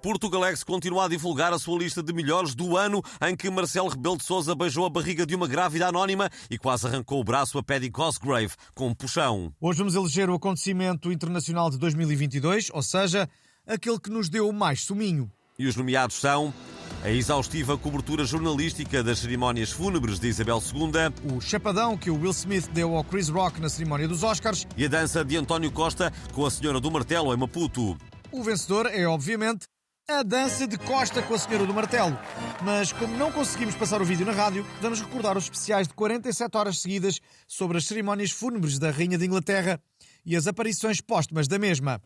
Portugalex continua a divulgar a sua lista de melhores do ano em que Marcelo Rebelo de Sousa beijou a barriga de uma grávida anónima e quase arrancou o braço a Paddy Cosgrave com um puxão. Hoje vamos eleger o acontecimento internacional de 2022, ou seja, aquele que nos deu mais suminho. E os nomeados são a exaustiva cobertura jornalística das cerimónias fúnebres de Isabel II, O chapadão que o Will Smith deu ao Chris Rock na cerimónia dos Oscars. e a dança de António Costa com a Senhora do Martelo em Maputo. O vencedor é, obviamente, a dança de Costa com a Senhora do Martelo. Mas, como não conseguimos passar o vídeo na rádio, vamos recordar os especiais de 47 horas seguidas sobre as cerimónias fúnebres da Rainha de Inglaterra e as aparições póstumas da mesma.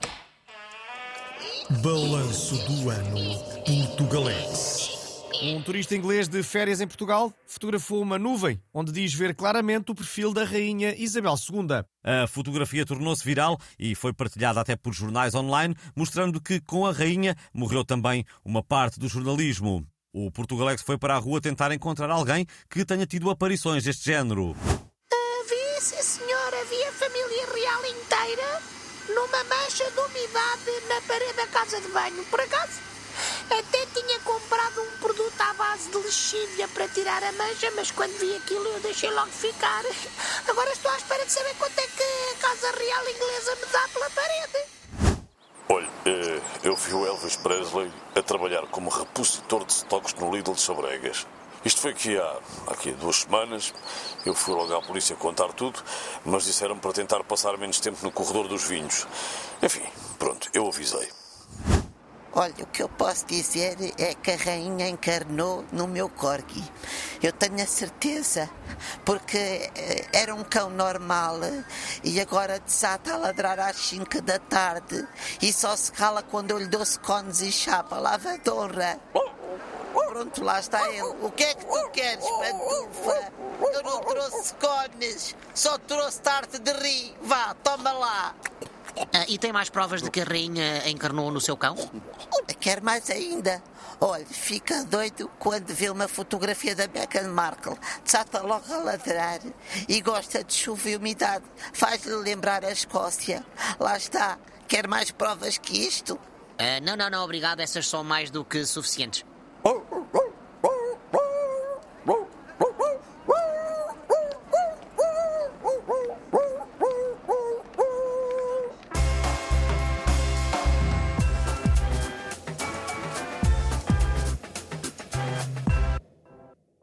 Balanço do ano Portugalense. Um turista inglês de férias em Portugal fotografou uma nuvem onde diz ver claramente o perfil da Rainha Isabel II. A fotografia tornou-se viral e foi partilhada até por jornais online, mostrando que com a rainha morreu também uma parte do jornalismo. O Portugalex foi para a rua tentar encontrar alguém que tenha tido aparições deste género. Vi, sim senhora, vi a família real inteira numa mancha de umidade na parede da casa de banho. Por acaso, até tinha comprado um produto à base de lexívia para tirar a mancha, mas quando vi aquilo eu deixei logo ficar. Agora estou à espera de saber quanto é que a casa real inglesa me dá pela parede. Olha, eh, eu vi o Elvis Presley a trabalhar como repositor de estoques no Lidl de Sobregas. Isto foi aqui há, aqui há duas semanas. Eu fui logo à polícia contar tudo, mas disseram para tentar passar menos tempo no corredor dos vinhos. Enfim, pronto, eu avisei. Olha, o que eu posso dizer é que a rainha encarnou no meu corgi. Eu tenho a certeza, porque eh, era um cão normal e agora desata a ladrar às 5 da tarde e só se cala quando eu lhe dou cones e chapa, lavadora. Pronto, lá está ele. O que é que tu queres, pantufa? Eu não trouxe cones, só trouxe tarte de ri. Vá, toma lá. Ah, e tem mais provas de que a rainha encarnou no seu cão? Quer mais ainda? Olha, fica doido quando vê uma fotografia da Meghan Markle. Desata logo a ladrar e gosta de chuva e umidade. Faz-lhe lembrar a Escócia. Lá está. Quer mais provas que isto? Ah, não, não, não, obrigado. Essas são mais do que suficientes. Oh, oh, oh.